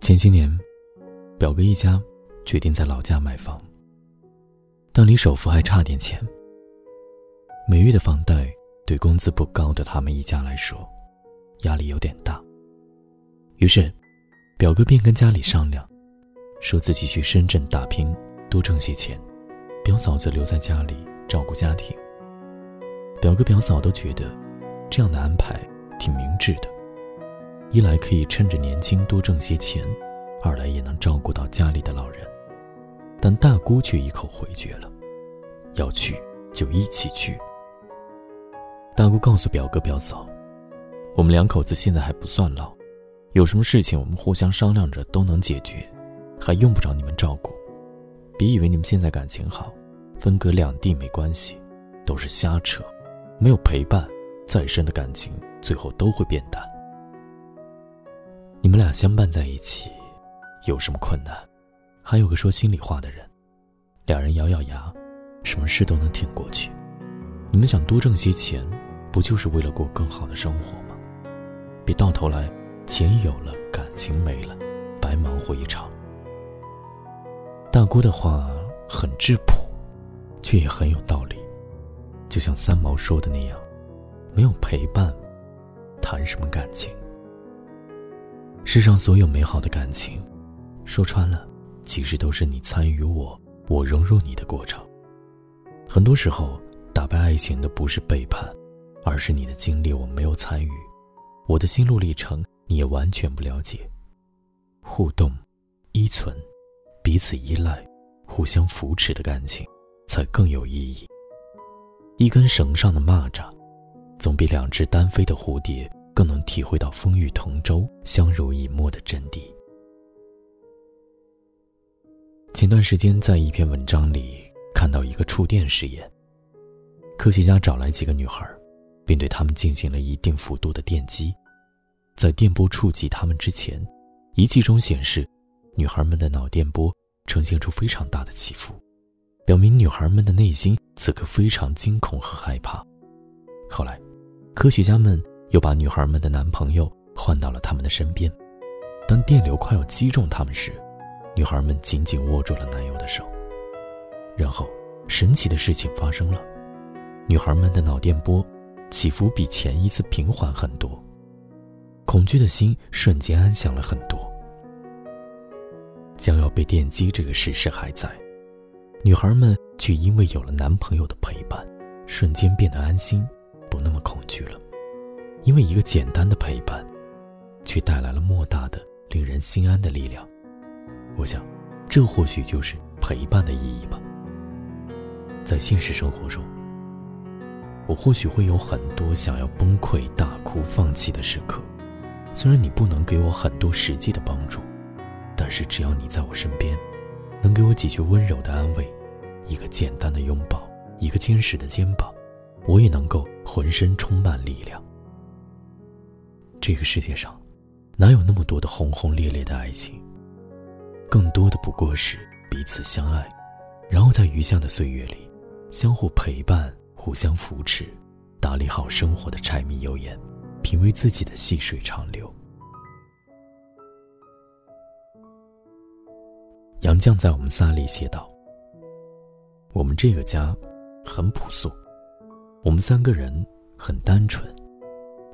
前些年，表哥一家决定在老家买房，但离首付还差点钱。每月的房贷对工资不高的他们一家来说，压力有点大。于是，表哥便跟家里商量，说自己去深圳打拼，多挣些钱，表嫂子留在家里照顾家庭。表哥表嫂都觉得，这样的安排挺明智的。一来可以趁着年轻多挣些钱，二来也能照顾到家里的老人。但大姑却一口回绝了，要去就一起去。大姑告诉表哥表嫂：“我们两口子现在还不算老，有什么事情我们互相商量着都能解决，还用不着你们照顾。别以为你们现在感情好，分隔两地没关系，都是瞎扯。没有陪伴，再深的感情最后都会变淡。”我们俩相伴在一起，有什么困难？还有个说心里话的人，两人咬咬牙，什么事都能挺过去。你们想多挣些钱，不就是为了过更好的生活吗？别到头来，钱有了，感情没了，白忙活一场。大姑的话很质朴，却也很有道理。就像三毛说的那样，没有陪伴，谈什么感情？世上所有美好的感情，说穿了，其实都是你参与我，我融入你的过程。很多时候，打败爱情的不是背叛，而是你的经历我没有参与，我的心路历程你也完全不了解。互动、依存、彼此依赖、互相扶持的感情，才更有意义。一根绳上的蚂蚱，总比两只单飞的蝴蝶。更能体会到风雨同舟、相濡以沫的真谛。前段时间在一篇文章里看到一个触电实验，科学家找来几个女孩，并对她们进行了一定幅度的电击，在电波触及她们之前，仪器中显示，女孩们的脑电波呈现出非常大的起伏，表明女孩们的内心此刻非常惊恐和害怕。后来，科学家们。又把女孩们的男朋友换到了他们的身边。当电流快要击中他们时，女孩们紧紧握住了男友的手。然后，神奇的事情发生了：女孩们的脑电波起伏比前一次平缓很多，恐惧的心瞬间安详了很多。将要被电击这个事实还在，女孩们却因为有了男朋友的陪伴，瞬间变得安心，不那么恐惧了。因为一个简单的陪伴，却带来了莫大的令人心安的力量。我想，这或许就是陪伴的意义吧。在现实生活中，我或许会有很多想要崩溃、大哭、放弃的时刻。虽然你不能给我很多实际的帮助，但是只要你在我身边，能给我几句温柔的安慰，一个简单的拥抱，一个坚实的肩膀，我也能够浑身充满力量。这个世界上，哪有那么多的轰轰烈烈的爱情？更多的不过是彼此相爱，然后在余下的岁月里，相互陪伴、互相扶持，打理好生活的柴米油盐，品味自己的细水长流。杨绛在《我们仨》里写道：“我们这个家很朴素，我们三个人很单纯。”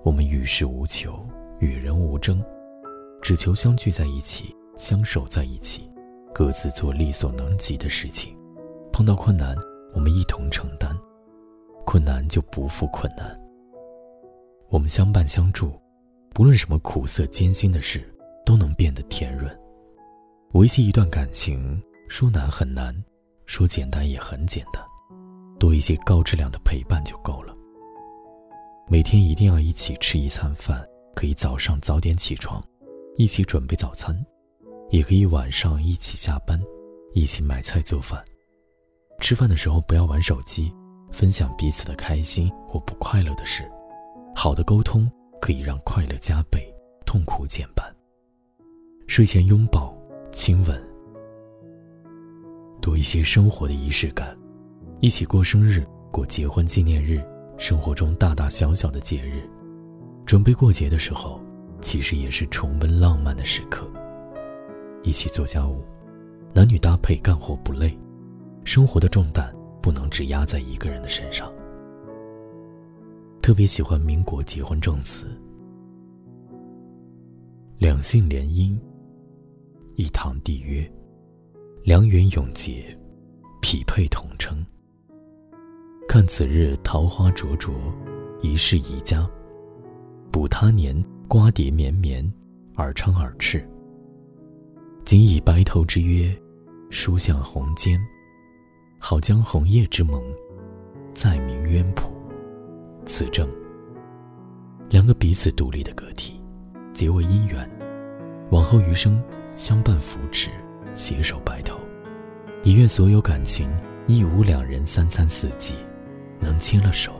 我们与世无求，与人无争，只求相聚在一起，相守在一起，各自做力所能及的事情。碰到困难，我们一同承担；困难就不负困难。我们相伴相助，不论什么苦涩艰辛的事，都能变得甜润。维系一段感情，说难很难，说简单也很简单，多一些高质量的陪伴就够了。每天一定要一起吃一餐饭，可以早上早点起床，一起准备早餐，也可以晚上一起下班，一起买菜做饭。吃饭的时候不要玩手机，分享彼此的开心或不快乐的事。好的沟通可以让快乐加倍，痛苦减半。睡前拥抱、亲吻，多一些生活的仪式感，一起过生日、过结婚纪念日。生活中大大小小的节日，准备过节的时候，其实也是重温浪漫的时刻。一起做家务，男女搭配干活不累，生活的重担不能只压在一个人的身上。特别喜欢民国结婚证词：两姓联姻，一堂缔约，良缘永结，匹配同称。看此日桃花灼灼，一世宜家。补他年瓜瓞绵绵，耳昌耳赤。仅以白头之约，书向红笺，好将红叶之盟，再明渊谱。此证两个彼此独立的个体，结为姻缘，往后余生相伴扶持，携手白头。以愿所有感情亦无两人三餐四季，能牵了手，